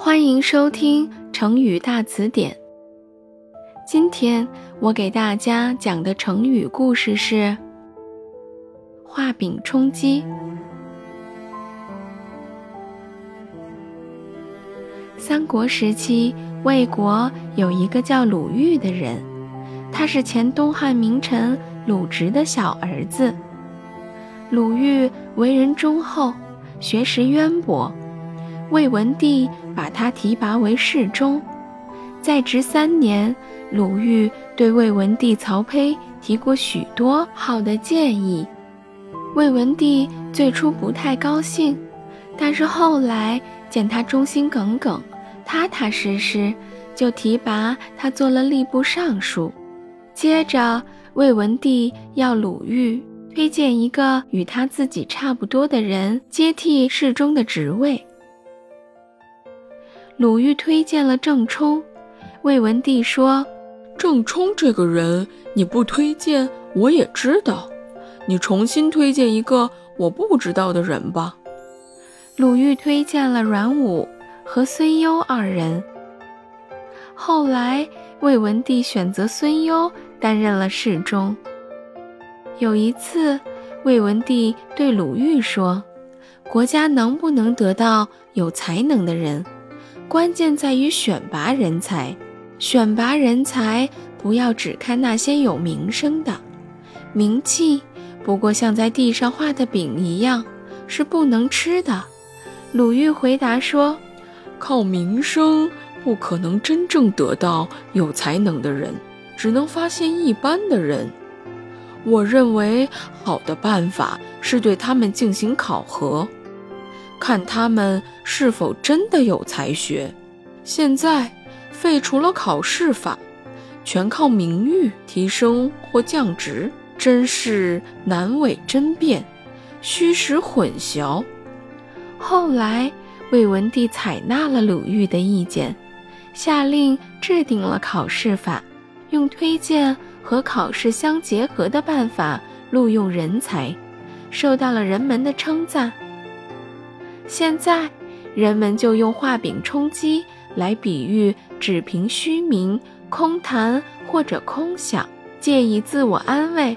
欢迎收听成语大词典。今天我给大家讲的成语故事是“画饼充饥”。三国时期，魏国有一个叫鲁豫的人，他是前东汉名臣鲁直的小儿子。鲁豫为人忠厚，学识渊博。魏文帝把他提拔为侍中，在职三年，鲁豫对魏文帝曹丕提过许多好的建议。魏文帝最初不太高兴，但是后来见他忠心耿耿、踏踏实实，就提拔他做了吏部尚书。接着，魏文帝要鲁豫推荐一个与他自己差不多的人接替侍中的职位。鲁豫推荐了郑冲，魏文帝说：“郑冲这个人你不推荐我也知道，你重新推荐一个我不知道的人吧。”鲁豫推荐了阮武和孙攸二人。后来魏文帝选择孙攸担任了侍中。有一次，魏文帝对鲁豫说：“国家能不能得到有才能的人？”关键在于选拔人才，选拔人才不要只看那些有名声的，名气不过像在地上画的饼一样，是不能吃的。鲁豫回答说：“靠名声不可能真正得到有才能的人，只能发现一般的人。我认为好的办法是对他们进行考核。”看他们是否真的有才学。现在废除了考试法，全靠名誉提升或降职，真是难为真辩，虚实混淆。后来魏文帝采纳了鲁豫的意见，下令制定了考试法，用推荐和考试相结合的办法录用人才，受到了人们的称赞。现在，人们就用画饼充饥来比喻只凭虚名、空谈或者空想，借以自我安慰，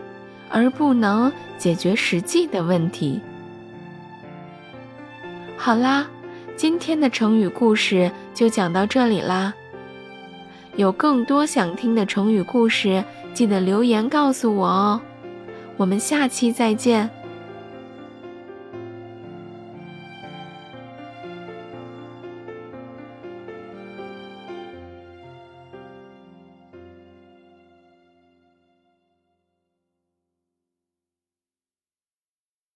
而不能解决实际的问题。好啦，今天的成语故事就讲到这里啦。有更多想听的成语故事，记得留言告诉我哦。我们下期再见。